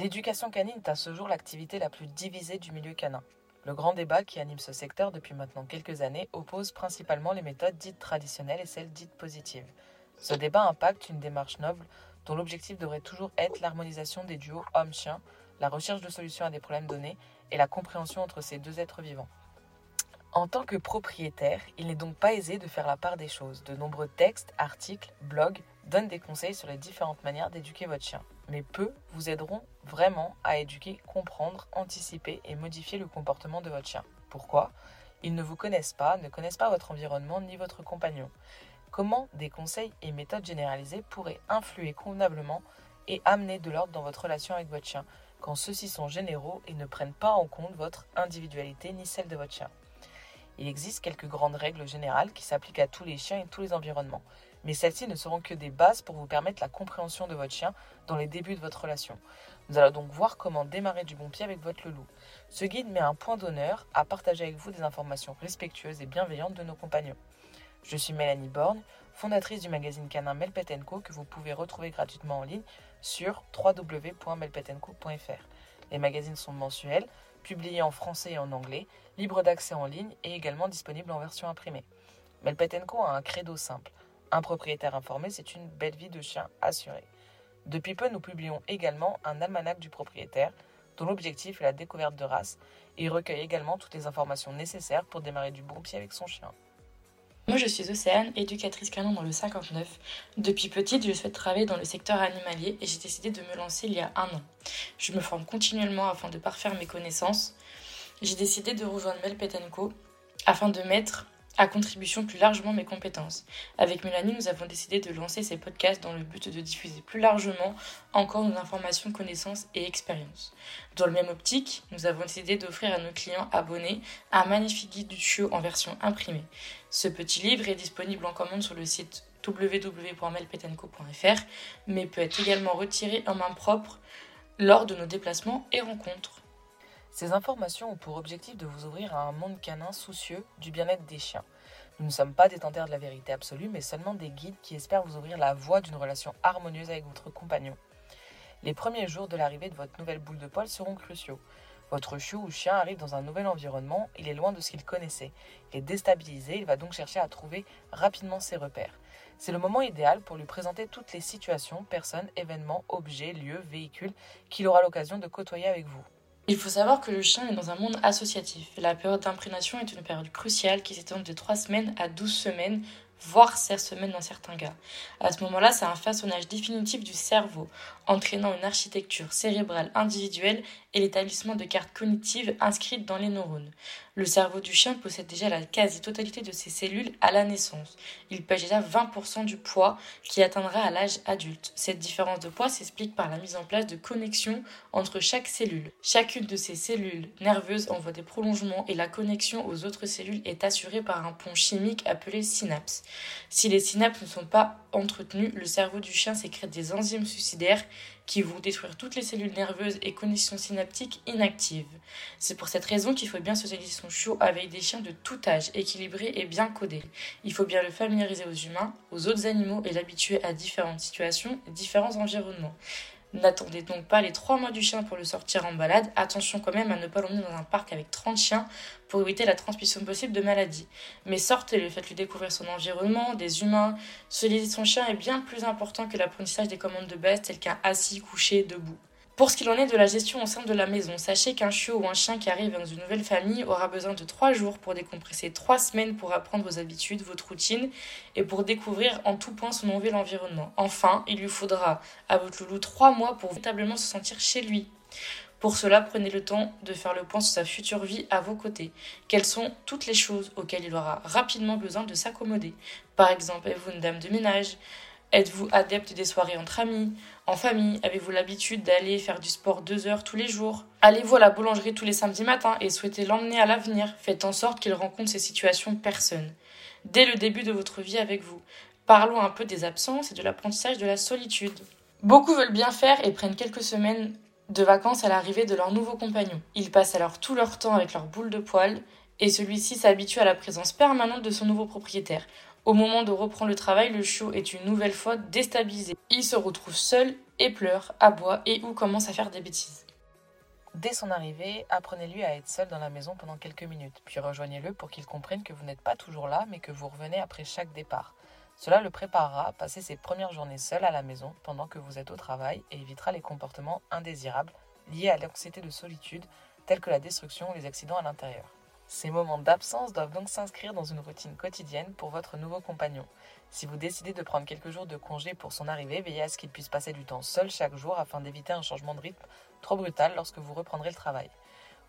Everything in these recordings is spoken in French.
L'éducation canine est à ce jour l'activité la plus divisée du milieu canin. Le grand débat qui anime ce secteur depuis maintenant quelques années oppose principalement les méthodes dites traditionnelles et celles dites positives. Ce débat impacte une démarche noble dont l'objectif devrait toujours être l'harmonisation des duos homme-chien, la recherche de solutions à des problèmes donnés et la compréhension entre ces deux êtres vivants. En tant que propriétaire, il n'est donc pas aisé de faire la part des choses. De nombreux textes, articles, blogs donnent des conseils sur les différentes manières d'éduquer votre chien. Mais peu vous aideront vraiment à éduquer, comprendre, anticiper et modifier le comportement de votre chien. Pourquoi? Ils ne vous connaissent pas, ne connaissent pas votre environnement ni votre compagnon. Comment des conseils et méthodes généralisées pourraient influer convenablement et amener de l'ordre dans votre relation avec votre chien quand ceux-ci sont généraux et ne prennent pas en compte votre individualité ni celle de votre chien? Il existe quelques grandes règles générales qui s'appliquent à tous les chiens et tous les environnements, mais celles-ci ne seront que des bases pour vous permettre la compréhension de votre chien dans les débuts de votre relation. Nous allons donc voir comment démarrer du bon pied avec votre loulou. Ce guide met un point d'honneur à partager avec vous des informations respectueuses et bienveillantes de nos compagnons. Je suis Mélanie Borne, fondatrice du magazine canin Melpet Co que vous pouvez retrouver gratuitement en ligne sur www.melpetenco.fr. Les magazines sont mensuels, publiés en français et en anglais, libre d'accès en ligne et également disponible en version imprimée. Melpetenko a un credo simple. Un propriétaire informé, c'est une belle vie de chien assurée. Depuis peu, nous publions également un almanach du propriétaire, dont l'objectif est la découverte de races, et il recueille également toutes les informations nécessaires pour démarrer du bon pied avec son chien. Moi, je suis Océane, éducatrice canon dans le 59. Depuis petite, je souhaite travailler dans le secteur animalier et j'ai décidé de me lancer il y a un an. Je me forme continuellement afin de parfaire mes connaissances. J'ai décidé de rejoindre Mel Petenco afin de mettre à contribution plus largement mes compétences. Avec Mélanie, nous avons décidé de lancer ces podcasts dans le but de diffuser plus largement encore nos informations, connaissances et expériences. Dans le même optique, nous avons décidé d'offrir à nos clients abonnés un magnifique guide du en version imprimée. Ce petit livre est disponible en commande sur le site www.melpetenco.fr, mais peut être également retiré en main propre lors de nos déplacements et rencontres. Ces informations ont pour objectif de vous ouvrir à un monde canin soucieux du bien-être des chiens. Nous ne sommes pas détenteurs de la vérité absolue, mais seulement des guides qui espèrent vous ouvrir la voie d'une relation harmonieuse avec votre compagnon. Les premiers jours de l'arrivée de votre nouvelle boule de poil seront cruciaux. Votre chiot ou chien arrive dans un nouvel environnement, il est loin de ce qu'il connaissait. Il est déstabilisé, il va donc chercher à trouver rapidement ses repères. C'est le moment idéal pour lui présenter toutes les situations, personnes, événements, objets, lieux, véhicules qu'il aura l'occasion de côtoyer avec vous. Il faut savoir que le chien est dans un monde associatif. La période d'imprégnation est une période cruciale qui s'étend de 3 semaines à 12 semaines, voire 16 semaines dans certains cas. À ce moment-là, c'est un façonnage définitif du cerveau, entraînant une architecture cérébrale individuelle et l'établissement de cartes cognitives inscrites dans les neurones. Le cerveau du chien possède déjà la quasi-totalité de ses cellules à la naissance. Il pèse déjà 20% du poids qui atteindra à l'âge adulte. Cette différence de poids s'explique par la mise en place de connexions entre chaque cellule. Chacune de ces cellules nerveuses envoie des prolongements et la connexion aux autres cellules est assurée par un pont chimique appelé synapse. Si les synapses ne sont pas entretenues, le cerveau du chien sécrète des enzymes suicidaires qui vont détruire toutes les cellules nerveuses et connexions synaptiques inactives. C'est pour cette raison qu'il faut bien socialiser son chiot avec des chiens de tout âge, équilibrés et bien codés. Il faut bien le familiariser aux humains, aux autres animaux et l'habituer à différentes situations et différents environnements. N'attendez donc pas les trois mois du chien pour le sortir en balade. Attention quand même à ne pas l'emmener dans un parc avec 30 chiens pour éviter la transmission possible de maladies. Mais sortez-le, faites-lui découvrir son environnement, des humains. Socialiser son chien est bien plus important que l'apprentissage des commandes de base telles qu'un assis, couché, debout. Pour ce qu'il en est de la gestion au sein de la maison, sachez qu'un chiot ou un chien qui arrive dans une nouvelle famille aura besoin de 3 jours pour décompresser, 3 semaines pour apprendre vos habitudes, votre routine et pour découvrir en tout point son nouvel environnement. Enfin, il lui faudra à votre loulou 3 mois pour véritablement se sentir chez lui. Pour cela, prenez le temps de faire le point sur sa future vie à vos côtés. Quelles sont toutes les choses auxquelles il aura rapidement besoin de s'accommoder? Par exemple, êtes-vous une dame de ménage? Êtes-vous adepte des soirées entre amis, en famille? Avez-vous l'habitude d'aller faire du sport deux heures tous les jours? Allez-vous à la boulangerie tous les samedis matins et souhaitez l'emmener à l'avenir? Faites en sorte qu'il rencontre ces situations personnes. Dès le début de votre vie avec vous, parlons un peu des absences et de l'apprentissage de la solitude. Beaucoup veulent bien faire et prennent quelques semaines de vacances à l'arrivée de leur nouveau compagnon. Ils passent alors tout leur temps avec leur boule de poil et celui-ci s'habitue à la présence permanente de son nouveau propriétaire. Au moment de reprendre le travail, le chiot est une nouvelle fois déstabilisé. Il se retrouve seul et pleure, aboie et ou commence à faire des bêtises. Dès son arrivée, apprenez-lui à être seul dans la maison pendant quelques minutes, puis rejoignez-le pour qu'il comprenne que vous n'êtes pas toujours là, mais que vous revenez après chaque départ. Cela le préparera à passer ses premières journées seul à la maison pendant que vous êtes au travail et évitera les comportements indésirables liés à l'anxiété de solitude, tels que la destruction ou les accidents à l'intérieur. Ces moments d'absence doivent donc s'inscrire dans une routine quotidienne pour votre nouveau compagnon. Si vous décidez de prendre quelques jours de congé pour son arrivée, veillez à ce qu'il puisse passer du temps seul chaque jour afin d'éviter un changement de rythme trop brutal lorsque vous reprendrez le travail.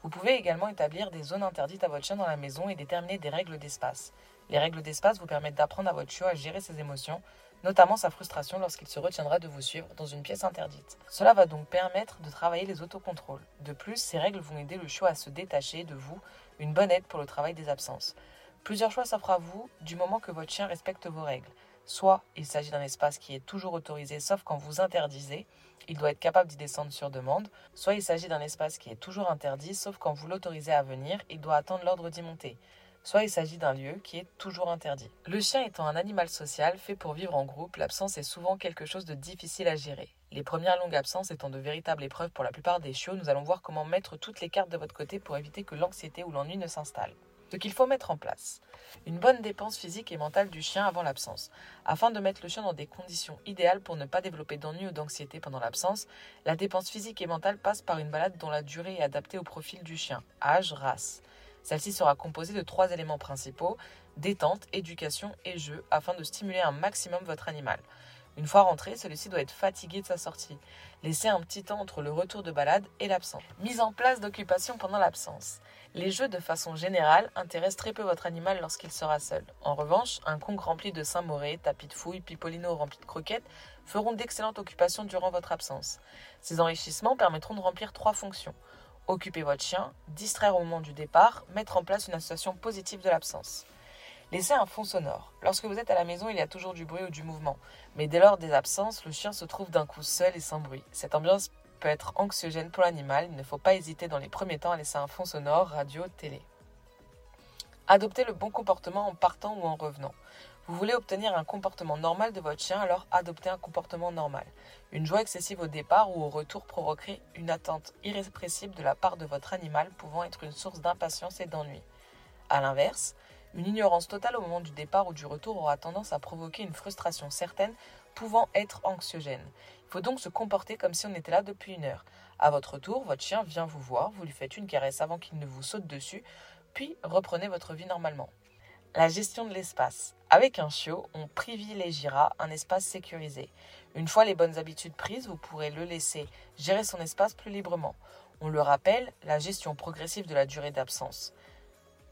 Vous pouvez également établir des zones interdites à votre chien dans la maison et déterminer des règles d'espace. Les règles d'espace vous permettent d'apprendre à votre chiot à gérer ses émotions, notamment sa frustration lorsqu'il se retiendra de vous suivre dans une pièce interdite. Cela va donc permettre de travailler les autocontrôles. De plus, ces règles vont aider le chiot à se détacher de vous une bonne aide pour le travail des absences. Plusieurs choix s'offrent à vous du moment que votre chien respecte vos règles. Soit il s'agit d'un espace qui est toujours autorisé sauf quand vous interdisez, il doit être capable d'y descendre sur demande, soit il s'agit d'un espace qui est toujours interdit sauf quand vous l'autorisez à venir, il doit attendre l'ordre d'y monter. Soit il s'agit d'un lieu qui est toujours interdit. Le chien étant un animal social fait pour vivre en groupe, l'absence est souvent quelque chose de difficile à gérer. Les premières longues absences étant de véritables épreuves pour la plupart des chiots, nous allons voir comment mettre toutes les cartes de votre côté pour éviter que l'anxiété ou l'ennui ne s'installe. Ce qu'il faut mettre en place. Une bonne dépense physique et mentale du chien avant l'absence. Afin de mettre le chien dans des conditions idéales pour ne pas développer d'ennui ou d'anxiété pendant l'absence, la dépense physique et mentale passe par une balade dont la durée est adaptée au profil du chien, âge, race. Celle-ci sera composée de trois éléments principaux, détente, éducation et jeu, afin de stimuler un maximum votre animal. Une fois rentré, celui-ci doit être fatigué de sa sortie. Laissez un petit temps entre le retour de balade et l'absence. Mise en place d'occupation pendant l'absence. Les jeux de façon générale intéressent très peu votre animal lorsqu'il sera seul. En revanche, un conque rempli de Saint-Moré, tapis de fouilles, pipolino rempli de croquettes feront d'excellentes occupations durant votre absence. Ces enrichissements permettront de remplir trois fonctions. Occuper votre chien, distraire au moment du départ, mettre en place une association positive de l'absence. Laissez un fond sonore. Lorsque vous êtes à la maison, il y a toujours du bruit ou du mouvement. Mais dès lors des absences, le chien se trouve d'un coup seul et sans bruit. Cette ambiance peut être anxiogène pour l'animal. Il ne faut pas hésiter dans les premiers temps à laisser un fond sonore, radio, télé. Adoptez le bon comportement en partant ou en revenant. Vous voulez obtenir un comportement normal de votre chien, alors adoptez un comportement normal. Une joie excessive au départ ou au retour provoquerait une attente irrépressible de la part de votre animal, pouvant être une source d'impatience et d'ennui. A l'inverse, une ignorance totale au moment du départ ou du retour aura tendance à provoquer une frustration certaine, pouvant être anxiogène. Il faut donc se comporter comme si on était là depuis une heure. À votre tour, votre chien vient vous voir, vous lui faites une caresse avant qu'il ne vous saute dessus, puis reprenez votre vie normalement. La gestion de l'espace. Avec un chiot, on privilégiera un espace sécurisé. Une fois les bonnes habitudes prises, vous pourrez le laisser gérer son espace plus librement. On le rappelle, la gestion progressive de la durée d'absence.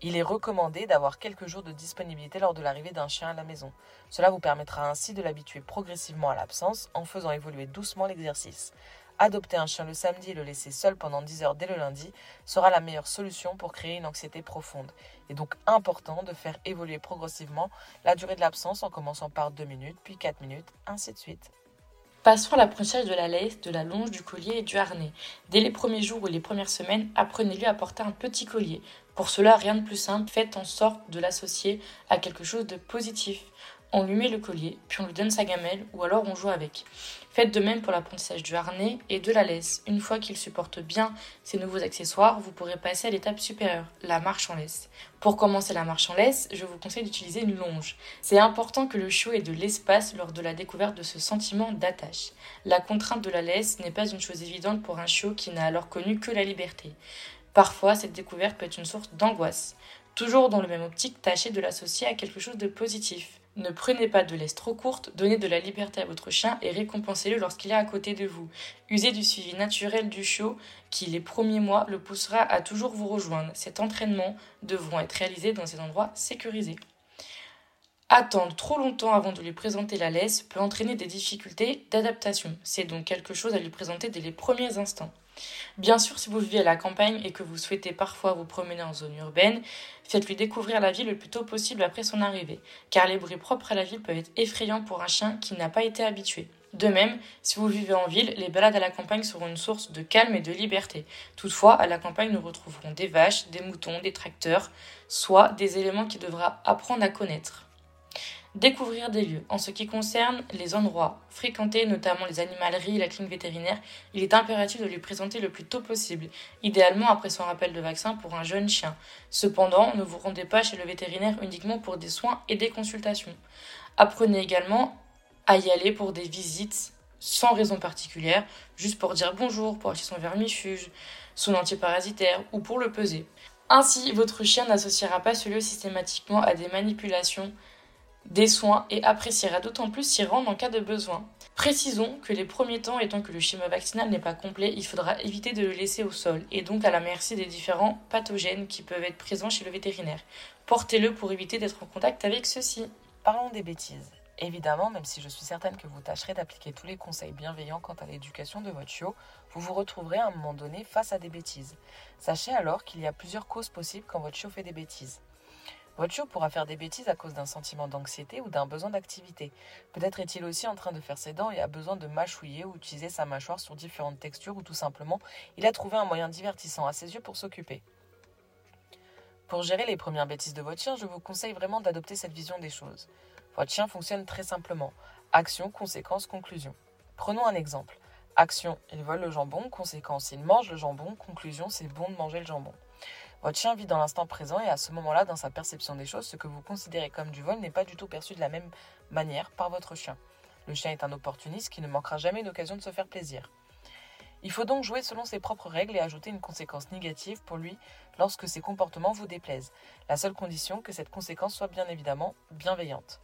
Il est recommandé d'avoir quelques jours de disponibilité lors de l'arrivée d'un chien à la maison. Cela vous permettra ainsi de l'habituer progressivement à l'absence en faisant évoluer doucement l'exercice. Adopter un chien le samedi et le laisser seul pendant 10 heures dès le lundi sera la meilleure solution pour créer une anxiété profonde. Il est donc important de faire évoluer progressivement la durée de l'absence en commençant par 2 minutes, puis 4 minutes, ainsi de suite. Passons à l'apprentissage de la laisse, de la longe, du collier et du harnais. Dès les premiers jours ou les premières semaines, apprenez-lui à porter un petit collier. Pour cela, rien de plus simple, faites en sorte de l'associer à quelque chose de positif. On lui met le collier, puis on lui donne sa gamelle, ou alors on joue avec. Faites de même pour l'apprentissage du harnais et de la laisse. Une fois qu'il supporte bien ces nouveaux accessoires, vous pourrez passer à l'étape supérieure, la marche en laisse. Pour commencer la marche en laisse, je vous conseille d'utiliser une longe. C'est important que le chiot ait de l'espace lors de la découverte de ce sentiment d'attache. La contrainte de la laisse n'est pas une chose évidente pour un chiot qui n'a alors connu que la liberté. Parfois, cette découverte peut être une source d'angoisse. Toujours dans le même optique, tâchez de l'associer à quelque chose de positif. Ne prenez pas de laisse trop courte, donnez de la liberté à votre chien et récompensez-le lorsqu'il est à côté de vous. Usez du suivi naturel du chiot qui, les premiers mois, le poussera à toujours vous rejoindre. Cet entraînement devront être réalisés dans des endroits sécurisés. Attendre trop longtemps avant de lui présenter la laisse peut entraîner des difficultés d'adaptation. C'est donc quelque chose à lui présenter dès les premiers instants. Bien sûr, si vous vivez à la campagne et que vous souhaitez parfois vous promener en zone urbaine, faites-lui découvrir la ville le plus tôt possible après son arrivée, car les bruits propres à la ville peuvent être effrayants pour un chien qui n'a pas été habitué. De même, si vous vivez en ville, les balades à la campagne seront une source de calme et de liberté. Toutefois, à la campagne, nous retrouverons des vaches, des moutons, des tracteurs, soit des éléments qu'il devra apprendre à connaître. Découvrir des lieux. En ce qui concerne les endroits fréquentés, notamment les animaleries la clinique vétérinaire, il est impératif de lui présenter le plus tôt possible, idéalement après son rappel de vaccin pour un jeune chien. Cependant, ne vous rendez pas chez le vétérinaire uniquement pour des soins et des consultations. Apprenez également à y aller pour des visites sans raison particulière, juste pour dire bonjour, pour acheter son vermifuge, son antiparasitaire ou pour le peser. Ainsi, votre chien n'associera pas ce lieu systématiquement à des manipulations, des soins et appréciera d'autant plus s'y rendre en cas de besoin. Précisons que les premiers temps, étant que le schéma vaccinal n'est pas complet, il faudra éviter de le laisser au sol et donc à la merci des différents pathogènes qui peuvent être présents chez le vétérinaire. Portez-le pour éviter d'être en contact avec ceux-ci. Parlons des bêtises. Évidemment, même si je suis certaine que vous tâcherez d'appliquer tous les conseils bienveillants quant à l'éducation de votre chiot, vous vous retrouverez à un moment donné face à des bêtises. Sachez alors qu'il y a plusieurs causes possibles quand votre chiot fait des bêtises. Chiot pourra faire des bêtises à cause d'un sentiment d'anxiété ou d'un besoin d'activité. Peut-être est-il aussi en train de faire ses dents et a besoin de mâchouiller ou utiliser sa mâchoire sur différentes textures ou tout simplement il a trouvé un moyen divertissant à ses yeux pour s'occuper. Pour gérer les premières bêtises de votre chien, je vous conseille vraiment d'adopter cette vision des choses. Votre chien fonctionne très simplement. Action, conséquence, conclusion. Prenons un exemple. Action, il vole le jambon. Conséquence, il mange le jambon. Conclusion, c'est bon de manger le jambon. Votre chien vit dans l'instant présent et à ce moment-là, dans sa perception des choses, ce que vous considérez comme du vol n'est pas du tout perçu de la même manière par votre chien. Le chien est un opportuniste qui ne manquera jamais d'occasion de se faire plaisir. Il faut donc jouer selon ses propres règles et ajouter une conséquence négative pour lui lorsque ses comportements vous déplaisent. La seule condition que cette conséquence soit bien évidemment bienveillante.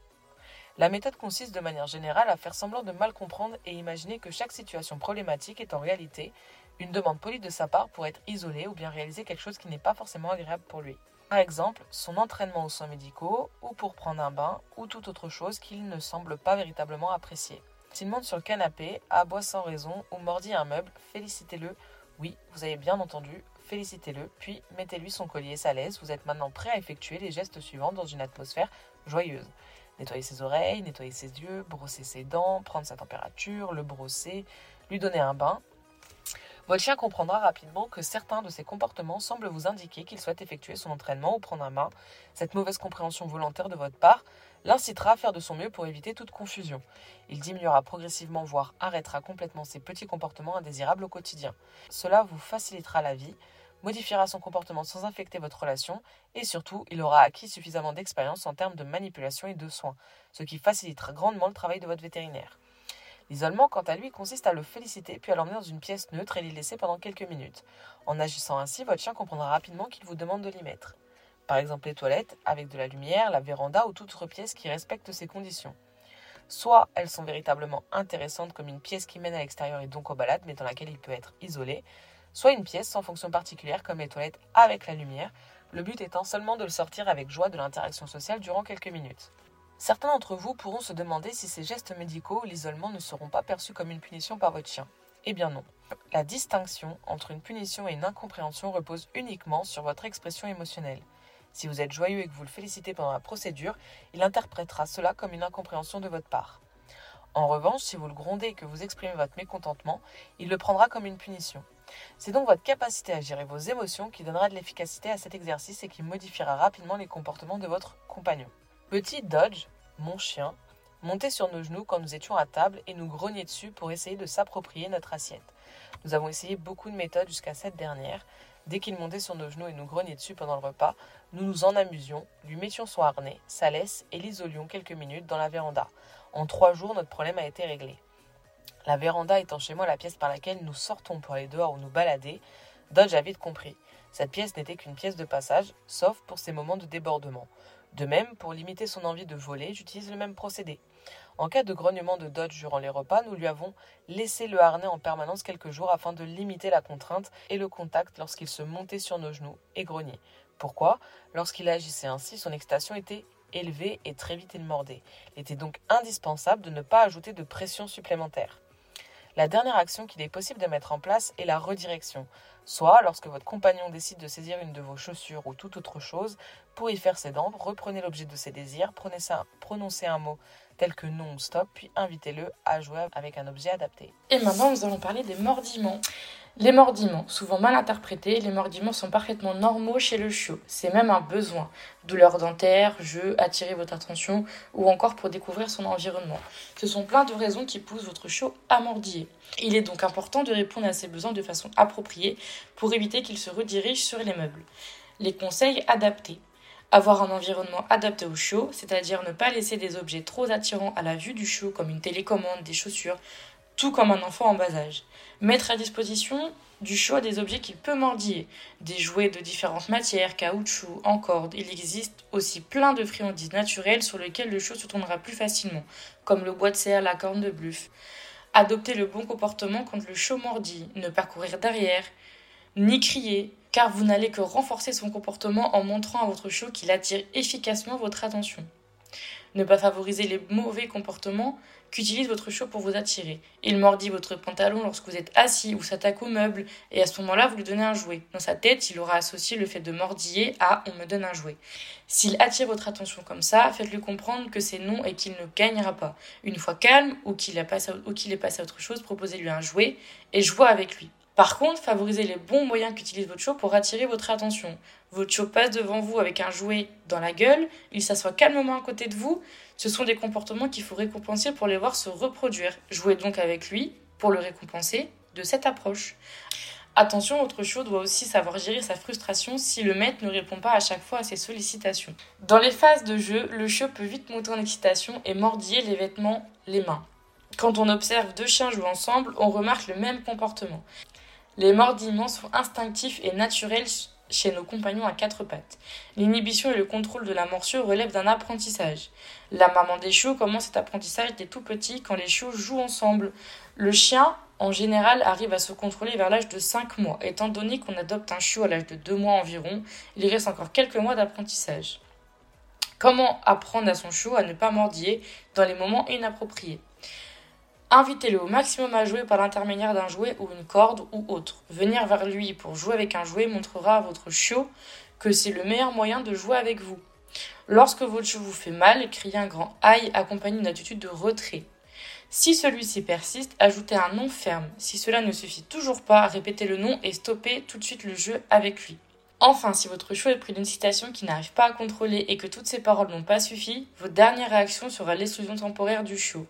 La méthode consiste de manière générale à faire semblant de mal comprendre et imaginer que chaque situation problématique est en réalité une demande polie de sa part pour être isolé ou bien réaliser quelque chose qui n'est pas forcément agréable pour lui. Par exemple, son entraînement aux soins médicaux, ou pour prendre un bain, ou toute autre chose qu'il ne semble pas véritablement apprécier. S'il monte sur le canapé, aboie sans raison ou mordit un meuble, félicitez-le. Oui, vous avez bien entendu, félicitez-le, puis mettez-lui son collier et sa. Vous êtes maintenant prêt à effectuer les gestes suivants dans une atmosphère joyeuse nettoyer ses oreilles, nettoyer ses yeux, brosser ses dents, prendre sa température, le brosser, lui donner un bain. Votre chien comprendra rapidement que certains de ses comportements semblent vous indiquer qu'il souhaite effectuer son entraînement ou prendre un bain. Cette mauvaise compréhension volontaire de votre part l'incitera à faire de son mieux pour éviter toute confusion. Il diminuera progressivement, voire arrêtera complètement ses petits comportements indésirables au quotidien. Cela vous facilitera la vie, modifiera son comportement sans infecter votre relation et surtout, il aura acquis suffisamment d'expérience en termes de manipulation et de soins, ce qui facilitera grandement le travail de votre vétérinaire. L'isolement, quant à lui, consiste à le féliciter puis à l'emmener dans une pièce neutre et l'y laisser pendant quelques minutes. En agissant ainsi, votre chien comprendra rapidement qu'il vous demande de l'y mettre. Par exemple les toilettes, avec de la lumière, la véranda ou toute autre pièce qui respecte ces conditions. Soit elles sont véritablement intéressantes comme une pièce qui mène à l'extérieur et donc aux balades, mais dans laquelle il peut être isolé, soit une pièce sans fonction particulière comme les toilettes avec la lumière, le but étant seulement de le sortir avec joie de l'interaction sociale durant quelques minutes. Certains d'entre vous pourront se demander si ces gestes médicaux ou l'isolement ne seront pas perçus comme une punition par votre chien. Eh bien non. La distinction entre une punition et une incompréhension repose uniquement sur votre expression émotionnelle. Si vous êtes joyeux et que vous le félicitez pendant la procédure, il interprétera cela comme une incompréhension de votre part. En revanche, si vous le grondez et que vous exprimez votre mécontentement, il le prendra comme une punition. C'est donc votre capacité à gérer vos émotions qui donnera de l'efficacité à cet exercice et qui modifiera rapidement les comportements de votre compagnon. Petit Dodge, mon chien, montait sur nos genoux quand nous étions à table et nous grognait dessus pour essayer de s'approprier notre assiette. Nous avons essayé beaucoup de méthodes jusqu'à cette dernière. Dès qu'il montait sur nos genoux et nous grognait dessus pendant le repas, nous nous en amusions, lui mettions son harnais, sa laisse et l'isolions quelques minutes dans la véranda. En trois jours, notre problème a été réglé. La véranda étant chez moi la pièce par laquelle nous sortons pour aller dehors ou nous balader, Dodge a vite compris. Cette pièce n'était qu'une pièce de passage, sauf pour ces moments de débordement. De même, pour limiter son envie de voler, j'utilise le même procédé. En cas de grognement de Dodge durant les repas, nous lui avons laissé le harnais en permanence quelques jours afin de limiter la contrainte et le contact lorsqu'il se montait sur nos genoux et grognait. Pourquoi? Lorsqu'il agissait ainsi, son excitation était élevée et très vite il mordait. Il était donc indispensable de ne pas ajouter de pression supplémentaire. La dernière action qu'il est possible de mettre en place est la redirection. Soit, lorsque votre compagnon décide de saisir une de vos chaussures ou toute autre chose pour y faire ses dents, reprenez l'objet de ses désirs, prononcez un mot tel que non stop, puis invitez-le à jouer avec un objet adapté. Et maintenant, nous allons parler des mordiments. Les mordiments, souvent mal interprétés, les mordiments sont parfaitement normaux chez le chiot. C'est même un besoin. Douleur dentaire, jeu, attirer votre attention ou encore pour découvrir son environnement. Ce sont plein de raisons qui poussent votre chiot à mordiller. Il est donc important de répondre à ces besoins de façon appropriée pour éviter qu'il se redirige sur les meubles. Les conseils adaptés. Avoir un environnement adapté au chiot, c'est-à-dire ne pas laisser des objets trop attirants à la vue du chiot comme une télécommande, des chaussures, tout comme un enfant en bas âge. Mettre à disposition du choix des objets qu'il peut mordiller, des jouets de différentes matières, caoutchouc, en corde. Il existe aussi plein de friandises naturelles sur lesquelles le chiot se tournera plus facilement, comme le bois de serre, la corne de bluff. Adopter le bon comportement quand le chiot mordit, ne pas courir derrière, ni crier, car vous n'allez que renforcer son comportement en montrant à votre chiot qu'il attire efficacement votre attention. Ne pas favoriser les mauvais comportements qu'utilise votre chiot pour vous attirer. Il mordit votre pantalon lorsque vous êtes assis ou s'attaque au meuble, et à ce moment-là, vous lui donnez un jouet. Dans sa tête, il aura associé le fait de mordiller à on me donne un jouet. S'il attire votre attention comme ça, faites-lui comprendre que c'est non et qu'il ne gagnera pas. Une fois calme ou qu'il est passé à autre chose, proposez-lui un jouet et jouez avec lui. Par contre, favorisez les bons moyens qu'utilise votre chiot pour attirer votre attention. Votre chiot passe devant vous avec un jouet dans la gueule, il s'assoit calmement à côté de vous. Ce sont des comportements qu'il faut récompenser pour les voir se reproduire. Jouez donc avec lui pour le récompenser de cette approche. Attention, votre chiot doit aussi savoir gérer sa frustration si le maître ne répond pas à chaque fois à ses sollicitations. Dans les phases de jeu, le chiot peut vite monter en excitation et mordiller les vêtements, les mains. Quand on observe deux chiens jouer ensemble, on remarque le même comportement. Les mordiments sont instinctifs et naturels chez nos compagnons à quatre pattes. L'inhibition et le contrôle de la morsure relèvent d'un apprentissage. La maman des chiots commence cet apprentissage dès tout petit quand les chiots jouent ensemble. Le chien, en général, arrive à se contrôler vers l'âge de 5 mois. Étant donné qu'on adopte un chiot à l'âge de 2 mois environ, il reste encore quelques mois d'apprentissage. Comment apprendre à son chiot à ne pas mordiller dans les moments inappropriés? Invitez-le au maximum à jouer par l'intermédiaire d'un jouet ou une corde ou autre. Venir vers lui pour jouer avec un jouet montrera à votre chiot que c'est le meilleur moyen de jouer avec vous. Lorsque votre chiot vous fait mal, criez un grand aïe accompagné d'une attitude de retrait. Si celui-ci persiste, ajoutez un nom ferme. Si cela ne suffit toujours pas, répétez le nom et stoppez tout de suite le jeu avec lui. Enfin, si votre chiot est pris d'une citation qui n'arrive pas à contrôler et que toutes ces paroles n'ont pas suffi, votre dernière réaction sera l'exclusion temporaire du chiot.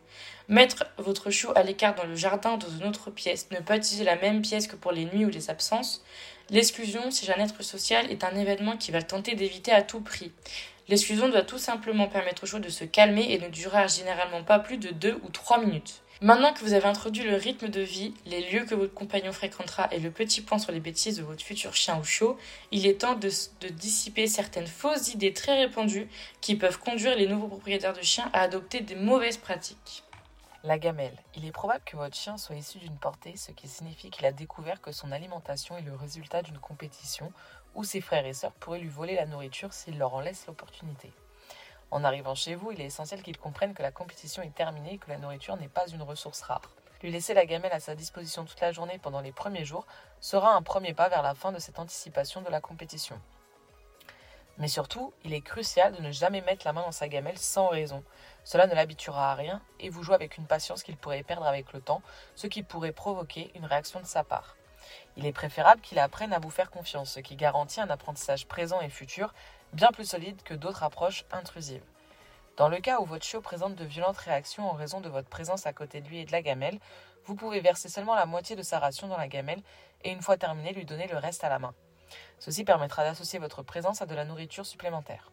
Mettre votre chiot à l'écart dans le jardin ou dans une autre pièce, ne pas utiliser la même pièce que pour les nuits ou les absences. L'exclusion, si j'ai un être social, est un événement qui va tenter d'éviter à tout prix. L'exclusion doit tout simplement permettre au chiot de se calmer et ne durera généralement pas plus de 2 ou 3 minutes. Maintenant que vous avez introduit le rythme de vie, les lieux que votre compagnon fréquentera et le petit point sur les bêtises de votre futur chien ou chiot, il est temps de, de, dissiper certaines fausses idées très répandues qui peuvent conduire les nouveaux propriétaires de chiens à adopter des mauvaises pratiques. La gamelle. Il est probable que votre chien soit issu d'une portée, ce qui signifie qu'il a découvert que son alimentation est le résultat d'une compétition où ses frères et sœurs pourraient lui voler la nourriture s'il leur en laisse l'opportunité. En arrivant chez vous, il est essentiel qu'il comprenne que la compétition est terminée et que la nourriture n'est pas une ressource rare. Lui laisser la gamelle à sa disposition toute la journée pendant les premiers jours sera un premier pas vers la fin de cette anticipation de la compétition. Mais surtout, il est crucial de ne jamais mettre la main dans sa gamelle sans raison. Cela ne l'habituera à rien et vous jouez avec une patience qu'il pourrait perdre avec le temps, ce qui pourrait provoquer une réaction de sa part. Il est préférable qu'il apprenne à vous faire confiance, ce qui garantit un apprentissage présent et futur bien plus solide que d'autres approches intrusives. Dans le cas où votre chiot présente de violentes réactions en raison de votre présence à côté de lui et de la gamelle, vous pouvez verser seulement la moitié de sa ration dans la gamelle et une fois terminé lui donner le reste à la main. Ceci permettra d'associer votre présence à de la nourriture supplémentaire.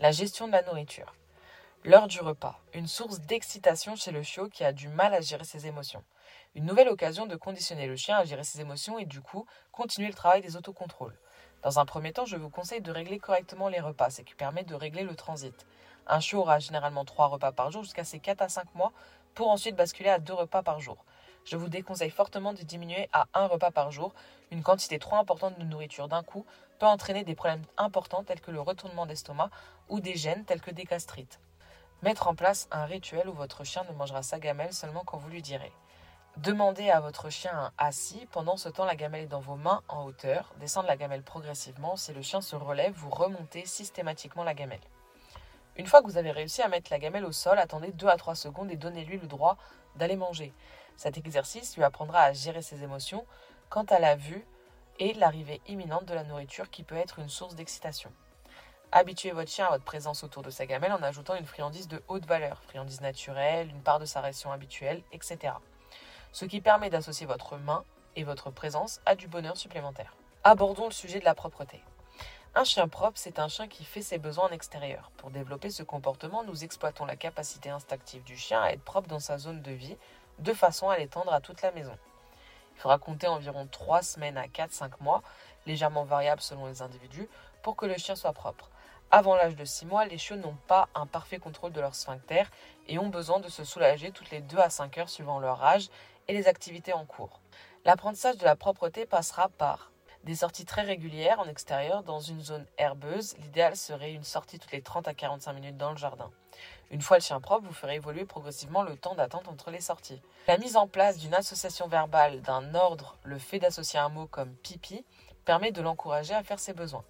La gestion de la nourriture. L'heure du repas, une source d'excitation chez le chiot qui a du mal à gérer ses émotions. Une nouvelle occasion de conditionner le chien à gérer ses émotions et du coup continuer le travail des autocontrôles. Dans un premier temps, je vous conseille de régler correctement les repas, ce qui permet de régler le transit. Un chiot aura généralement 3 repas par jour jusqu'à ses 4 à 5 mois pour ensuite basculer à 2 repas par jour. Je vous déconseille fortement de diminuer à un repas par jour. Une quantité trop importante de nourriture d'un coup peut entraîner des problèmes importants tels que le retournement d'estomac ou des gènes tels que des gastrites. Mettre en place un rituel où votre chien ne mangera sa gamelle seulement quand vous lui direz. Demandez à votre chien assis. Pendant ce temps, la gamelle est dans vos mains en hauteur. Descendre la gamelle progressivement. Si le chien se relève, vous remontez systématiquement la gamelle. Une fois que vous avez réussi à mettre la gamelle au sol, attendez 2 à 3 secondes et donnez-lui le droit d'aller manger. Cet exercice lui apprendra à gérer ses émotions quant à la vue et l'arrivée imminente de la nourriture qui peut être une source d'excitation. Habituez votre chien à votre présence autour de sa gamelle en ajoutant une friandise de haute valeur, friandise naturelle, une part de sa ration habituelle, etc. Ce qui permet d'associer votre main et votre présence à du bonheur supplémentaire. Abordons le sujet de la propreté. Un chien propre, c'est un chien qui fait ses besoins en extérieur. Pour développer ce comportement, nous exploitons la capacité instinctive du chien à être propre dans sa zone de vie, de façon à l'étendre à toute la maison. Il faudra compter environ 3 semaines à 4-5 mois, légèrement variables selon les individus, pour que le chien soit propre. Avant l'âge de 6 mois, les chiots n'ont pas un parfait contrôle de leur sphincter et ont besoin de se soulager toutes les 2 à 5 heures suivant leur âge et les activités en cours. L'apprentissage de la propreté passera par des sorties très régulières en extérieur dans une zone herbeuse. L'idéal serait une sortie toutes les 30 à 45 minutes dans le jardin. Une fois le chien propre, vous ferez évoluer progressivement le temps d'attente entre les sorties. La mise en place d'une association verbale, d'un ordre, le fait d'associer un mot comme pipi, permet de l'encourager à faire ses besoins.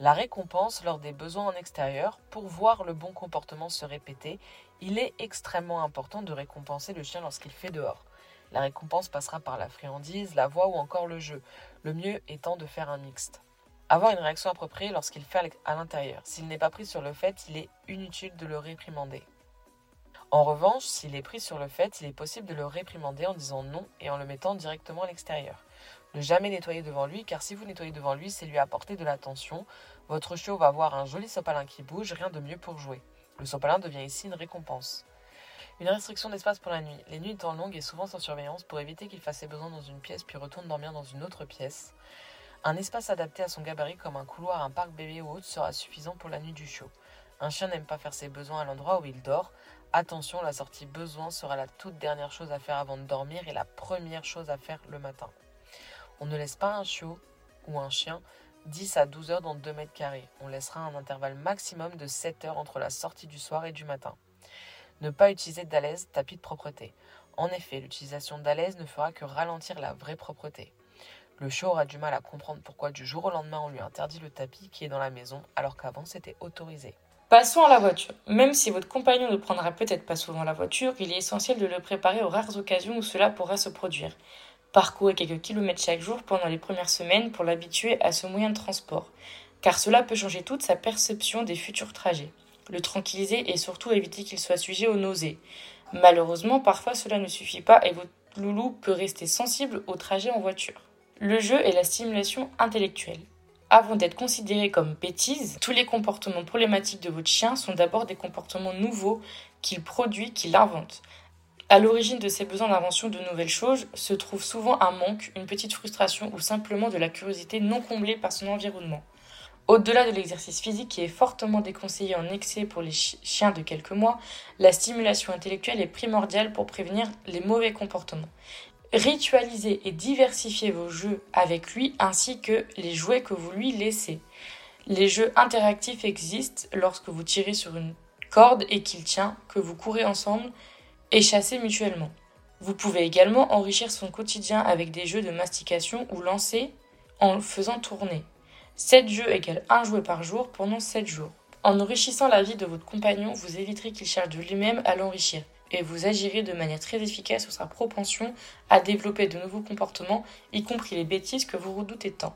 La récompense lors des besoins en extérieur, pour voir le bon comportement se répéter, il est extrêmement important de récompenser le chien lorsqu'il fait dehors. La récompense passera par la friandise, la voix ou encore le jeu, le mieux étant de faire un mixte. Avoir une réaction appropriée lorsqu'il fait à l'intérieur. S'il n'est pas pris sur le fait, il est inutile de le réprimander. En revanche, s'il est pris sur le fait, il est possible de le réprimander en disant non et en le mettant directement à l'extérieur. Ne jamais nettoyer devant lui, car si vous nettoyez devant lui, c'est lui apporter de l'attention. Votre chiot va voir un joli sopalin qui bouge, rien de mieux pour jouer. Le sopalin devient ici une récompense. Une restriction d'espace pour la nuit. Les nuits étant longues et souvent sans surveillance, pour éviter qu'il fasse ses besoins dans une pièce puis retourne dormir dans une autre pièce, un espace adapté à son gabarit comme un couloir, un parc bébé ou autre sera suffisant pour la nuit du chiot. Un chien n'aime pas faire ses besoins à l'endroit où il dort. Attention, la sortie besoin sera la toute dernière chose à faire avant de dormir et la première chose à faire le matin. On ne laisse pas un chiot ou un chien 10 à 12 heures dans 2 mètres carrés. On laissera un intervalle maximum de 7 heures entre la sortie du soir et du matin. Ne pas utiliser d'alaise, tapis de propreté. En effet, l'utilisation d'alaise ne fera que ralentir la vraie propreté. Le chiot aura du mal à comprendre pourquoi du jour au lendemain on lui interdit le tapis qui est dans la maison alors qu'avant c'était autorisé. Passons à la voiture. Même si votre compagnon ne prendra peut-être pas souvent la voiture, il est essentiel de le préparer aux rares occasions où cela pourra se produire. Parcourez quelques kilomètres chaque jour pendant les premières semaines pour l'habituer à ce moyen de transport, car cela peut changer toute sa perception des futurs trajets, le tranquilliser et surtout éviter qu'il soit sujet aux nausées. Malheureusement, parfois cela ne suffit pas et votre loulou peut rester sensible au trajet en voiture. Le jeu et la stimulation intellectuelle. Avant d'être considérés comme bêtises, tous les comportements problématiques de votre chien sont d'abord des comportements nouveaux qu'il produit, qu'il invente. À l'origine de ces besoins d'invention de nouvelles choses se trouve souvent un manque, une petite frustration ou simplement de la curiosité non comblée par son environnement. Au-delà de l'exercice physique qui est fortement déconseillé en excès pour les chiens de quelques mois, la stimulation intellectuelle est primordiale pour prévenir les mauvais comportements. Ritualisez et diversifiez vos jeux avec lui ainsi que les jouets que vous lui laissez. Les jeux interactifs existent lorsque vous tirez sur une corde et qu'il tient, que vous courez ensemble et chassez mutuellement. Vous pouvez également enrichir son quotidien avec des jeux de mastication ou lancer en le faisant tourner. 7 jeux égale 1 jouet par jour pendant 7 jours. En enrichissant la vie de votre compagnon, vous éviterez qu'il cherche de lui-même à l'enrichir et vous agirez de manière très efficace sur sa propension à développer de nouveaux comportements, y compris les bêtises que vous redoutez tant.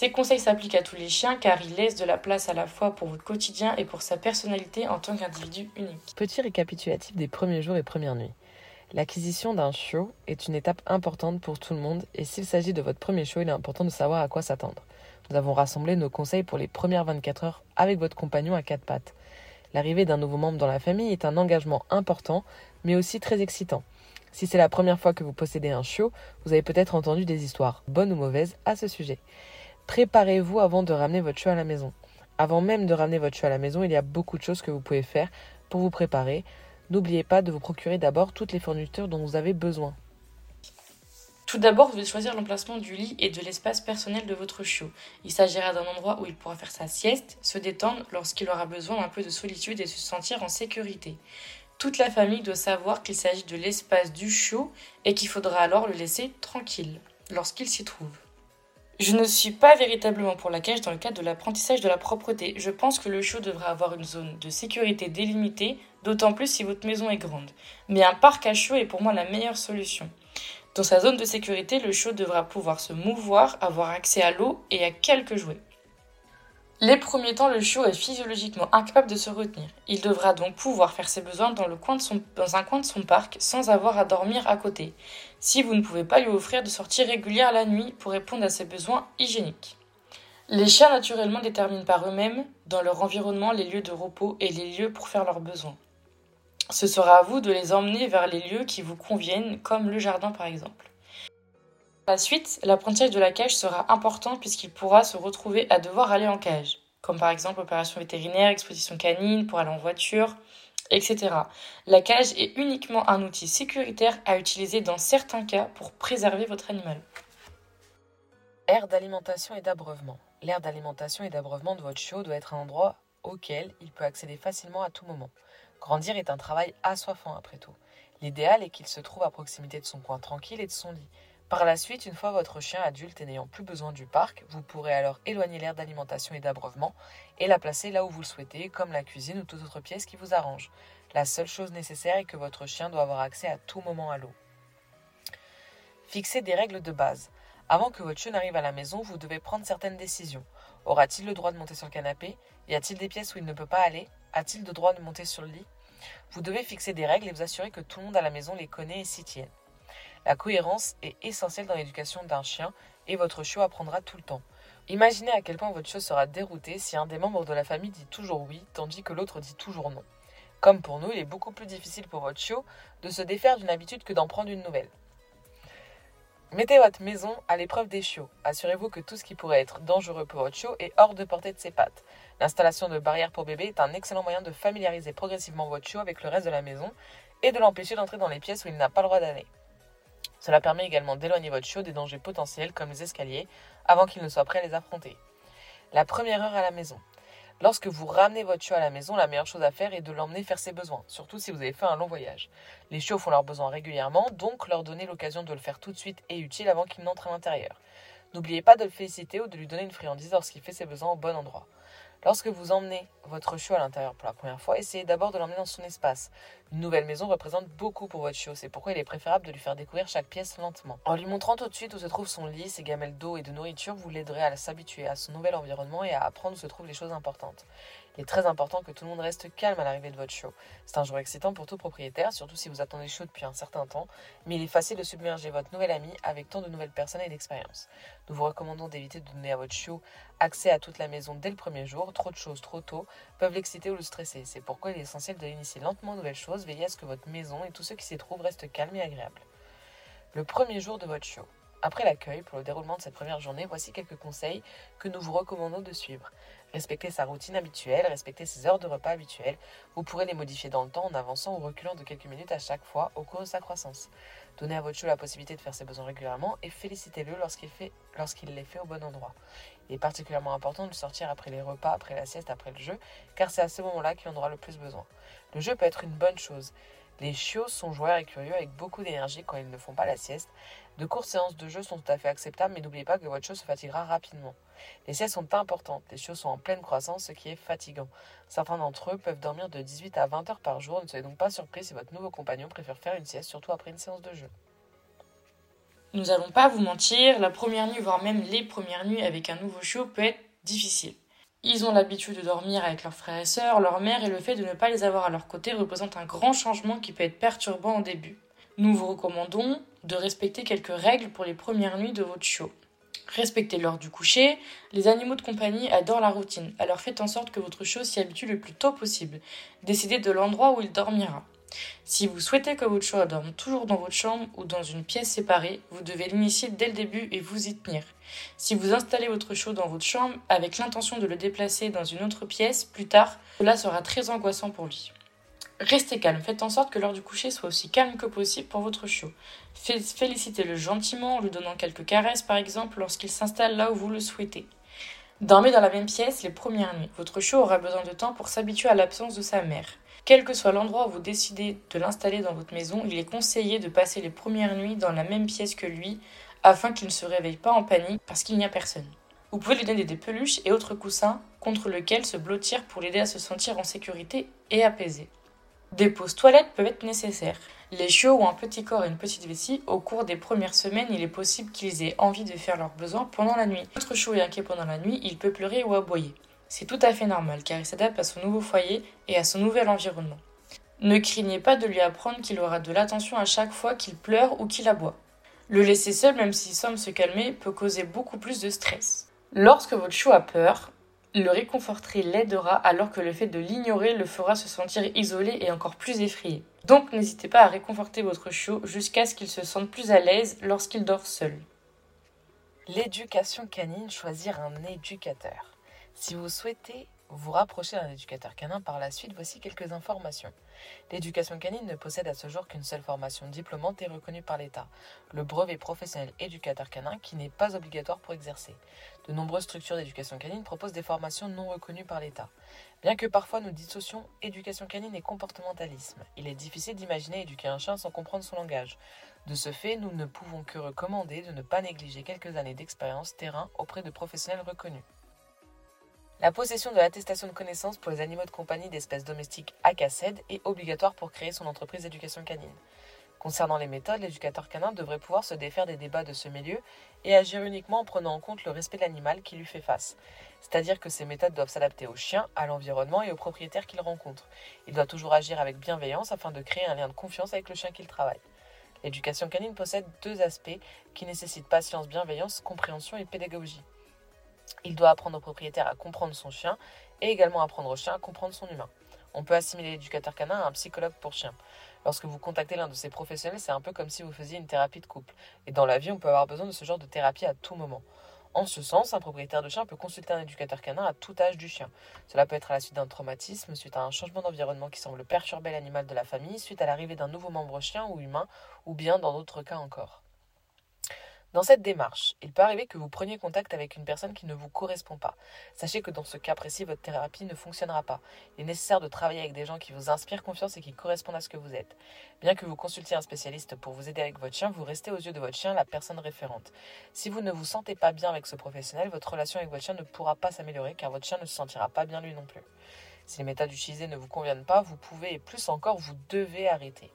Ces conseils s'appliquent à tous les chiens car ils laissent de la place à la fois pour votre quotidien et pour sa personnalité en tant qu'individu unique. Petit récapitulatif des premiers jours et premières nuits. L'acquisition d'un chiot est une étape importante pour tout le monde et s'il s'agit de votre premier chiot, il est important de savoir à quoi s'attendre. Nous avons rassemblé nos conseils pour les premières 24 heures avec votre compagnon à quatre pattes. L'arrivée d'un nouveau membre dans la famille est un engagement important, mais aussi très excitant. Si c'est la première fois que vous possédez un chiot, vous avez peut-être entendu des histoires, bonnes ou mauvaises, à ce sujet. Préparez-vous avant de ramener votre chiot à la maison. Avant même de ramener votre chiot à la maison, il y a beaucoup de choses que vous pouvez faire pour vous préparer. N'oubliez pas de vous procurer d'abord toutes les fournitures dont vous avez besoin. Tout d'abord, vous devez choisir l'emplacement du lit et de l'espace personnel de votre chiot. Il s'agira d'un endroit où il pourra faire sa sieste, se détendre lorsqu'il aura besoin d'un peu de solitude et se sentir en sécurité. Toute la famille doit savoir qu'il s'agit de l'espace du chiot et qu'il faudra alors le laisser tranquille lorsqu'il s'y trouve. Je ne suis pas véritablement pour la cage dans le cadre de l'apprentissage de la propreté. Je pense que le chiot devra avoir une zone de sécurité délimitée, d'autant plus si votre maison est grande. Mais un parc à chiots est pour moi la meilleure solution. Dans sa zone de sécurité, le chiot devra pouvoir se mouvoir, avoir accès à l'eau et à quelques jouets. Les premiers temps, le chiot est physiologiquement incapable de se retenir. Il devra donc pouvoir faire ses besoins dans, un coin de son parc sans avoir à dormir à côté, si vous ne pouvez pas lui offrir de sorties régulières la nuit pour répondre à ses besoins hygiéniques. Les chiens naturellement déterminent par eux-mêmes, dans leur environnement, les lieux de repos et les lieux pour faire leurs besoins. Ce sera à vous de les emmener vers les lieux qui vous conviennent, comme le jardin par exemple. Par la suite, l'apprentissage de la cage sera important puisqu'il pourra se retrouver à devoir aller en cage, comme par exemple opération vétérinaire, exposition canine, pour aller en voiture, etc. La cage est uniquement un outil sécuritaire à utiliser dans certains cas pour préserver votre animal. Aire d'alimentation et d'abreuvement. L'aire d'alimentation et d'abreuvement de votre chiot doit être un endroit auquel il peut accéder facilement à tout moment. Grandir est un travail assoiffant après tout. L'idéal est qu'il se trouve à proximité de son coin tranquille et de son lit. Par la suite, une fois votre chien adulte et n'ayant plus besoin du parc, vous pourrez alors éloigner l'aire d'alimentation et d'abreuvement et la placer là où vous le souhaitez, comme la cuisine ou toute autre pièce qui vous arrange. La seule chose nécessaire est que votre chien doit avoir accès à tout moment à l'eau. Fixez des règles de base. Avant que votre chien n'arrive à la maison, vous devez prendre certaines décisions. Aura-t-il le droit de monter sur le canapé? Y a-t-il des pièces où il ne peut pas aller? A-t-il le droit de monter sur le lit? Vous devez fixer des règles et vous assurer que tout le monde à la maison les connaît et s'y tienne. La cohérence est essentielle dans l'éducation d'un chien et votre chiot apprendra tout le temps. Imaginez à quel point votre chiot sera dérouté si un des membres de la famille dit toujours oui tandis que l'autre dit toujours non. Comme pour nous, il est beaucoup plus difficile pour votre chiot de se défaire d'une habitude que d'en prendre une nouvelle. Mettez votre maison à l'épreuve des chiots. Assurez-vous que tout ce qui pourrait être dangereux pour votre chiot est hors de portée de ses pattes. L'installation de barrières pour bébé est un excellent moyen de familiariser progressivement votre chiot avec le reste de la maison et de l'empêcher d'entrer dans les pièces où il n'a pas le droit d'aller. Cela permet également d'éloigner votre chiot des dangers potentiels comme les escaliers avant qu'il ne soit prêt à les affronter. La première heure à la maison. Lorsque vous ramenez votre chiot à la maison, la meilleure chose à faire est de l'emmener faire ses besoins, surtout si vous avez fait un long voyage. Les chiots font leurs besoins régulièrement, donc leur donner l'occasion de le faire tout de suite est utile avant qu'il n'entre à l'intérieur. N'oubliez pas de le féliciter ou de lui donner une friandise lorsqu'il fait ses besoins au bon endroit. Lorsque vous emmenez votre chiot à l'intérieur pour la première fois, essayez d'abord de l'emmener dans son espace. Une nouvelle maison représente beaucoup pour votre chiot, c'est pourquoi il est préférable de lui faire découvrir chaque pièce lentement. En lui montrant tout de suite où se trouve son lit, ses gamelles d'eau et de nourriture, vous l'aiderez à s'habituer à son nouvel environnement et à apprendre où se trouvent les choses importantes. Il est très important que tout le monde reste calme à l'arrivée de votre chiot. C'est un jour excitant pour tout propriétaire, surtout si vous attendez chiot depuis un certain temps, mais il est facile de submerger votre nouvel ami avec tant de nouvelles personnes et d'expériences. Nous vous recommandons d'éviter de donner à votre chiot accès à toute la maison dès le premier jour. Trop de choses trop tôt peuvent l'exciter ou le stresser. C'est pourquoi il est essentiel de l'initier lentement aux nouvelles choses, veillez à ce que votre maison et tous ceux qui s'y trouvent restent calmes et agréables. Le premier jour de votre chiot. Après l'accueil, pour le déroulement de cette première journée, voici quelques conseils que nous vous recommandons de suivre. Respectez sa routine habituelle, respectez ses heures de repas habituelles. Vous pourrez les modifier dans le temps en avançant ou reculant de quelques minutes à chaque fois au cours de sa croissance. Donnez à votre chiot la possibilité de faire ses besoins régulièrement et félicitez-le lorsqu'il les fait au bon endroit. Il est particulièrement important de sortir après les repas, après la sieste, après le jeu, car c'est à ce moment-là qu'il en aura le plus besoin. Le jeu peut être une bonne chose. Les chiots sont joueurs et curieux avec beaucoup d'énergie quand ils ne font pas la sieste. De courtes séances de jeu sont tout à fait acceptables, mais n'oubliez pas que votre chiot se fatiguera rapidement. Les siestes sont importantes. Les chiots sont en pleine croissance, ce qui est fatigant. Certains d'entre eux peuvent dormir de 18 à 20 heures par jour. Ne soyez donc pas surpris si votre nouveau compagnon préfère faire une sieste, surtout après une séance de jeu. Nous allons pas vous mentir, la première nuit, voire même les premières nuits avec un nouveau chiot peut être difficile. Ils ont l'habitude de dormir avec leurs frères et sœurs, leur mère, et le fait de ne pas les avoir à leur côté représente un grand changement qui peut être perturbant au début. Nous vous recommandons de respecter quelques règles pour les premières nuits de votre chiot. Respectez l'heure du coucher. Les animaux de compagnie adorent la routine, alors faites en sorte que votre chiot s'y habitue le plus tôt possible. Décidez de l'endroit où il dormira. Si vous souhaitez que votre chiot dorme toujours dans votre chambre ou dans une pièce séparée, vous devez l'initier dès le début et vous y tenir. Si vous installez votre chiot dans votre chambre avec l'intention de le déplacer dans une autre pièce plus tard, cela sera très angoissant pour lui. Restez calme, faites en sorte que l'heure du coucher soit aussi calme que possible pour votre chiot. Félicitez-le gentiment en lui donnant quelques caresses par exemple lorsqu'il s'installe là où vous le souhaitez. Dormez dans la même pièce les premières nuits. Votre chiot aura besoin de temps pour s'habituer à l'absence de sa mère. Quel que soit l'endroit où vous décidez de l'installer dans votre maison, il est conseillé de passer les premières nuits dans la même pièce que lui afin qu'il ne se réveille pas en panique parce qu'il n'y a personne. Vous pouvez lui donner des peluches et autres coussins contre lesquels se blottir pour l'aider à se sentir en sécurité et apaisé. Des pauses toilettes peuvent être nécessaires. Les chiots ont un petit corps et une petite vessie. Au cours des premières semaines, il est possible qu'ils aient envie de faire leurs besoins pendant la nuit. Votre chiot est inquiet pendant la nuit, il peut pleurer ou aboyer. C'est tout à fait normal car il s'adapte à son nouveau foyer et à son nouvel environnement. Ne craignez pas de lui apprendre qu'il aura de l'attention à chaque fois qu'il pleure ou qu'il aboie. Le laisser seul, même s'il semble se calmer, peut causer beaucoup plus de stress. Lorsque votre chiot a peur, le réconforter l'aidera alors que le fait de l'ignorer le fera se sentir isolé et encore plus effrayé. Donc n'hésitez pas à réconforter votre chiot jusqu'à ce qu'il se sente plus à l'aise lorsqu'il dort seul. L'éducation canine, choisir un éducateur. Si vous souhaitez vous rapprocher d'un éducateur canin par la suite, voici quelques informations. L'éducation canine ne possède à ce jour qu'une seule formation diplômante et reconnue par l'État, le brevet professionnel éducateur canin qui n'est pas obligatoire pour exercer. De nombreuses structures d'éducation canine proposent des formations non reconnues par l'État. Bien que parfois nous dissocions éducation canine et comportementalisme, il est difficile d'imaginer éduquer un chien sans comprendre son langage. De ce fait, nous ne pouvons que recommander de ne pas négliger quelques années d'expérience terrain auprès de professionnels reconnus. La possession de l'attestation de connaissance pour les animaux de compagnie d'espèces domestiques ACACED est obligatoire pour créer son entreprise d'éducation canine. Concernant les méthodes, l'éducateur canin devrait pouvoir se défaire des débats de ce milieu et agir uniquement en prenant en compte le respect de l'animal qui lui fait face. C'est-à-dire que ces méthodes doivent s'adapter au chien, à l'environnement et aux propriétaires qu'il rencontre. Il doit toujours agir avec bienveillance afin de créer un lien de confiance avec le chien qu'il travaille. L'éducation canine possède deux aspects qui nécessitent patience, bienveillance, compréhension et pédagogie. Il doit apprendre au propriétaire à comprendre son chien et également apprendre au chien à comprendre son humain. On peut assimiler l'éducateur canin à un psychologue pour chien. Lorsque vous contactez l'un de ces professionnels, c'est un peu comme si vous faisiez une thérapie de couple. Et dans la vie, on peut avoir besoin de ce genre de thérapie à tout moment. En ce sens, un propriétaire de chien peut consulter un éducateur canin à tout âge du chien. Cela peut être à la suite d'un traumatisme, suite à un changement d'environnement qui semble perturber l'animal de la famille, suite à l'arrivée d'un nouveau membre chien ou humain, ou bien dans d'autres cas encore. Dans cette démarche, il peut arriver que vous preniez contact avec une personne qui ne vous correspond pas. Sachez que dans ce cas précis, votre thérapie ne fonctionnera pas. Il est nécessaire de travailler avec des gens qui vous inspirent confiance et qui correspondent à ce que vous êtes. Bien que vous consultiez un spécialiste pour vous aider avec votre chien, vous restez aux yeux de votre chien la personne référente. Si vous ne vous sentez pas bien avec ce professionnel, votre relation avec votre chien ne pourra pas s'améliorer car votre chien ne se sentira pas bien lui non plus. Si les méthodes utilisées ne vous conviennent pas, vous pouvez et plus encore, vous devez arrêter.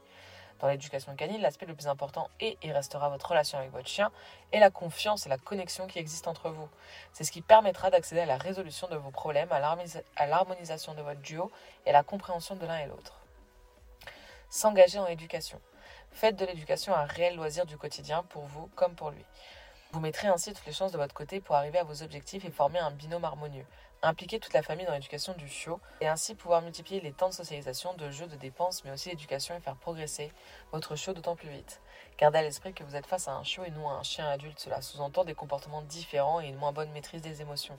Dans l'éducation canine, l'aspect le plus important est et restera votre relation avec votre chien et la confiance et la connexion qui existent entre vous. C'est ce qui permettra d'accéder à la résolution de vos problèmes, à l'harmonisation de votre duo et à la compréhension de l'un et l'autre. S'engager en éducation. Faites de l'éducation un réel loisir du quotidien pour vous comme pour lui. Vous mettrez ainsi toutes les chances de votre côté pour arriver à vos objectifs et former un binôme harmonieux impliquer toute la famille dans l'éducation du chiot et ainsi pouvoir multiplier les temps de socialisation, de jeux, de dépenses, mais aussi d'éducation et faire progresser votre chiot d'autant plus vite. Gardez à l'esprit que vous êtes face à un chiot et non à un chien adulte. Cela sous-entend des comportements différents et une moins bonne maîtrise des émotions.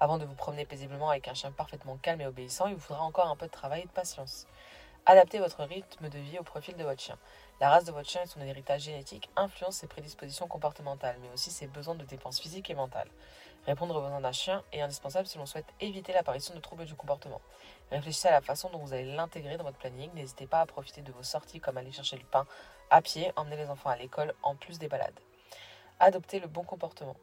Avant de vous promener paisiblement avec un chien parfaitement calme et obéissant, il vous faudra encore un peu de travail et de patience. Adaptez votre rythme de vie au profil de votre chien. La race de votre chien et son héritage génétique influencent ses prédispositions comportementales, mais aussi ses besoins de dépenses physiques et mentales. Répondre aux besoins d'un chien est indispensable si l'on souhaite éviter l'apparition de troubles du comportement. Réfléchissez à la façon dont vous allez l'intégrer dans votre planning. N'hésitez pas à profiter de vos sorties comme aller chercher le pain à pied, emmener les enfants à l'école en plus des balades. Adoptez le bon comportement.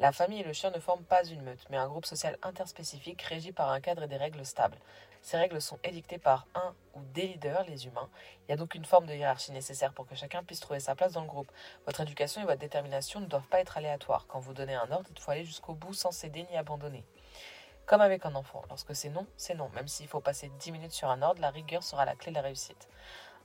La famille et le chien ne forment pas une meute, mais un groupe social interspécifique régi par un cadre et des règles stables. Ces règles sont édictées par un ou des leaders, les humains. Il y a donc une forme de hiérarchie nécessaire pour que chacun puisse trouver sa place dans le groupe. Votre éducation et votre détermination ne doivent pas être aléatoires. Quand vous donnez un ordre, il faut aller jusqu'au bout sans céder ni abandonner. Comme avec un enfant, lorsque c'est non, c'est non. Même s'il faut passer 10 minutes sur un ordre, la rigueur sera la clé de la réussite.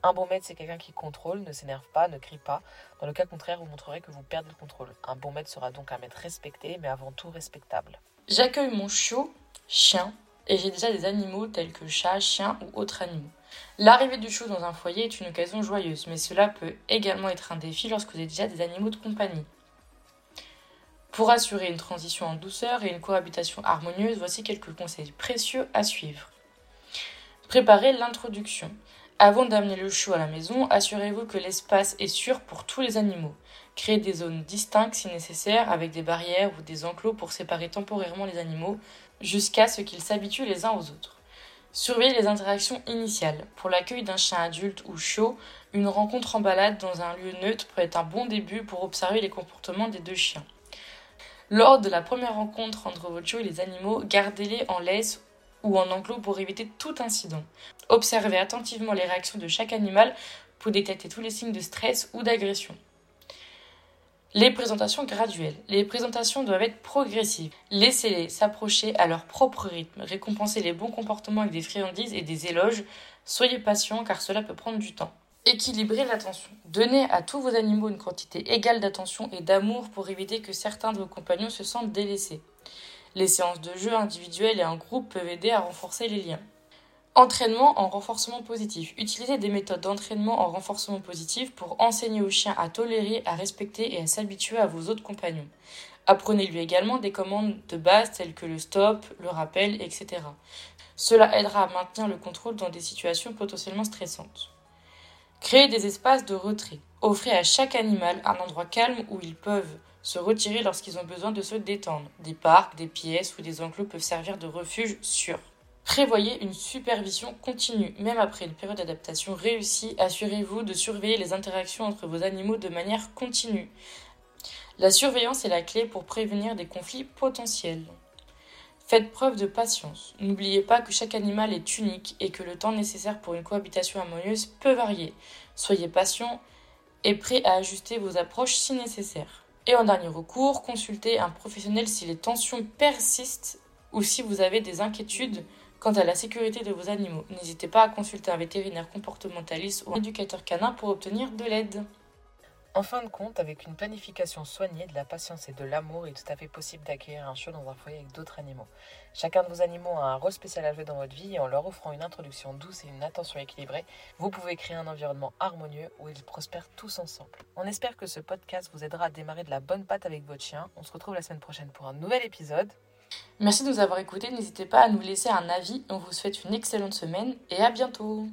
Un bon maître, c'est quelqu'un qui contrôle, ne s'énerve pas, ne crie pas. Dans le cas contraire, vous montrerez que vous perdez le contrôle. Un bon maître sera donc un maître respecté, mais avant tout respectable. J'accueille mon chiot, chien, et j'ai déjà des animaux tels que chat, chien ou autres animaux. L'arrivée du chiot dans un foyer est une occasion joyeuse, mais cela peut également être un défi lorsque vous avez déjà des animaux de compagnie. Pour assurer une transition en douceur et une cohabitation harmonieuse, voici quelques conseils précieux à suivre. Préparez l'introduction. Avant d'amener le chiot à la maison, assurez-vous que l'espace est sûr pour tous les animaux. Créez des zones distinctes si nécessaire, avec des barrières ou des enclos pour séparer temporairement les animaux, jusqu'à ce qu'ils s'habituent les uns aux autres. Surveillez les interactions initiales. Pour l'accueil d'un chien adulte ou chaud, une rencontre en balade dans un lieu neutre peut être un bon début pour observer les comportements des deux chiens. Lors de la première rencontre entre votre chiot et les animaux, gardez-les en laisse ou en enclos pour éviter tout incident. Observez attentivement les réactions de chaque animal pour détecter tous les signes de stress ou d'agression. Les présentations graduelles. Les présentations doivent être progressives. Laissez-les s'approcher à leur propre rythme. Récompensez les bons comportements avec des friandises et des éloges. Soyez patient car cela peut prendre du temps. Équilibrez l'attention. Donnez à tous vos animaux une quantité égale d'attention et d'amour pour éviter que certains de vos compagnons se sentent délaissés. Les séances de jeu individuelles et en groupe peuvent aider à renforcer les liens. Entraînement en renforcement positif. Utilisez des méthodes d'entraînement en renforcement positif pour enseigner au chien à tolérer, à respecter et à s'habituer à vos autres compagnons. Apprenez-lui également des commandes de base telles que le stop, le rappel, etc. Cela aidera à maintenir le contrôle dans des situations potentiellement stressantes. Créez des espaces de retrait. Offrez à chaque animal un endroit calme où ils peuvent se retirer lorsqu'ils ont besoin de se détendre. Des parcs, des pièces ou des enclos peuvent servir de refuge sûr. Prévoyez une supervision continue. Même après une période d'adaptation réussie, assurez-vous de surveiller les interactions entre vos animaux de manière continue. La surveillance est la clé pour prévenir des conflits potentiels. Faites preuve de patience. N'oubliez pas que chaque animal est unique et que le temps nécessaire pour une cohabitation harmonieuse peut varier. Soyez patient et prêt à ajuster vos approches si nécessaire. Et en dernier recours, consultez un professionnel si les tensions persistent ou si vous avez des inquiétudes quant à la sécurité de vos animaux. N'hésitez pas à consulter un vétérinaire comportementaliste ou un éducateur canin pour obtenir de l'aide. En fin de compte, avec une planification soignée, de la patience et de l'amour, il est tout à fait possible d'accueillir un chiot dans un foyer avec d'autres animaux. Chacun de vos animaux a un rôle spécial à jouer dans votre vie et en leur offrant une introduction douce et une attention équilibrée, vous pouvez créer un environnement harmonieux où ils prospèrent tous ensemble. On espère que ce podcast vous aidera à démarrer de la bonne patte avec votre chien. On se retrouve la semaine prochaine pour un nouvel épisode. Merci de nous avoir écoutés. N'hésitez pas à nous laisser un avis. On vous souhaite une excellente semaine et à bientôt.